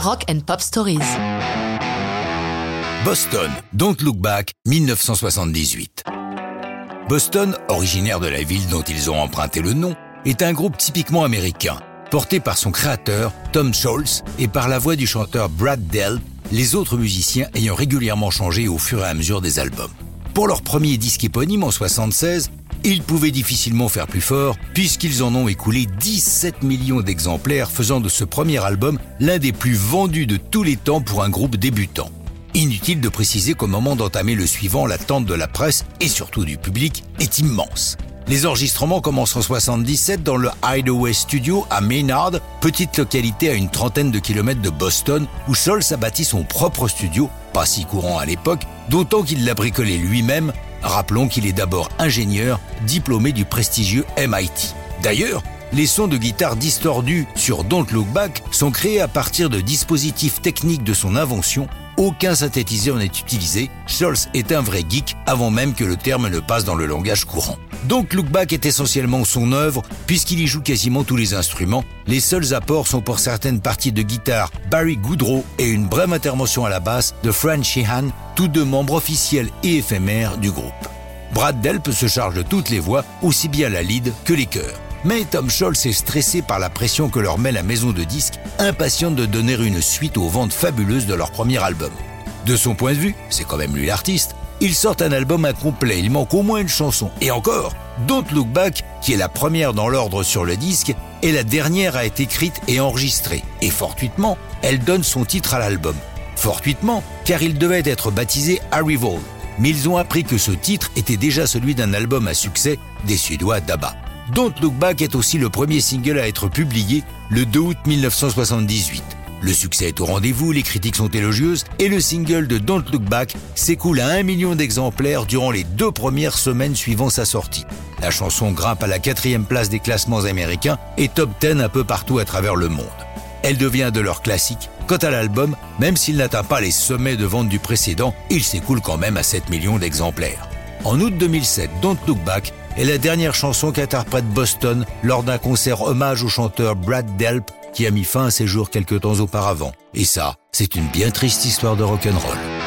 Rock and Pop Stories. Boston, Don't Look Back, 1978. Boston, originaire de la ville dont ils ont emprunté le nom, est un groupe typiquement américain, porté par son créateur, Tom Scholz, et par la voix du chanteur Brad Delp, les autres musiciens ayant régulièrement changé au fur et à mesure des albums. Pour leur premier disque éponyme en 76, ils pouvaient difficilement faire plus fort puisqu'ils en ont écoulé 17 millions d'exemplaires faisant de ce premier album l'un des plus vendus de tous les temps pour un groupe débutant. Inutile de préciser qu'au moment d'entamer le suivant, l'attente de la presse et surtout du public est immense. Les enregistrements commencent en 77 dans le Hideaway Studio à Maynard, petite localité à une trentaine de kilomètres de Boston, où Scholz a bâti son propre studio, pas si courant à l'époque, d'autant qu'il l'a bricolé lui-même. Rappelons qu'il est d'abord ingénieur, diplômé du prestigieux MIT. D'ailleurs, les sons de guitare distordus sur Don't Look Back sont créés à partir de dispositifs techniques de son invention aucun synthétiseur n'est utilisé. Scholz est un vrai geek avant même que le terme ne passe dans le langage courant. Donc Look Back est essentiellement son œuvre puisqu'il y joue quasiment tous les instruments. Les seuls apports sont pour certaines parties de guitare Barry Goodrow et une brève intervention à la basse de Fran Sheehan, tous deux membres officiels et éphémères du groupe. Brad Delp se charge de toutes les voix, aussi bien la lead que les chœurs. Mais Tom Scholz est stressé par la pression que leur met la maison de disques, impatiente de donner une suite aux ventes fabuleuses de leur premier album. De son point de vue, c'est quand même lui l'artiste, ils sortent un album incomplet, il manque au moins une chanson. Et encore, Don't Look Back, qui est la première dans l'ordre sur le disque, est la dernière à être écrite et enregistrée. Et fortuitement, elle donne son titre à l'album. Fortuitement, car il devait être baptisé Arrival. Mais ils ont appris que ce titre était déjà celui d'un album à succès des Suédois d'ABBA. Don't Look Back est aussi le premier single à être publié le 2 août 1978. Le succès est au rendez-vous, les critiques sont élogieuses et le single de Don't Look Back s'écoule à un million d'exemplaires durant les deux premières semaines suivant sa sortie. La chanson grimpe à la quatrième place des classements américains et top 10 un peu partout à travers le monde. Elle devient de leur classique. Quant à l'album, même s'il n'atteint pas les sommets de vente du précédent, il s'écoule quand même à 7 millions d'exemplaires. En août 2007, Don't Look Back est la dernière chanson qu'interprète Boston lors d'un concert hommage au chanteur Brad Delp qui a mis fin à ses jours quelques temps auparavant. Et ça, c'est une bien triste histoire de rock'n'roll.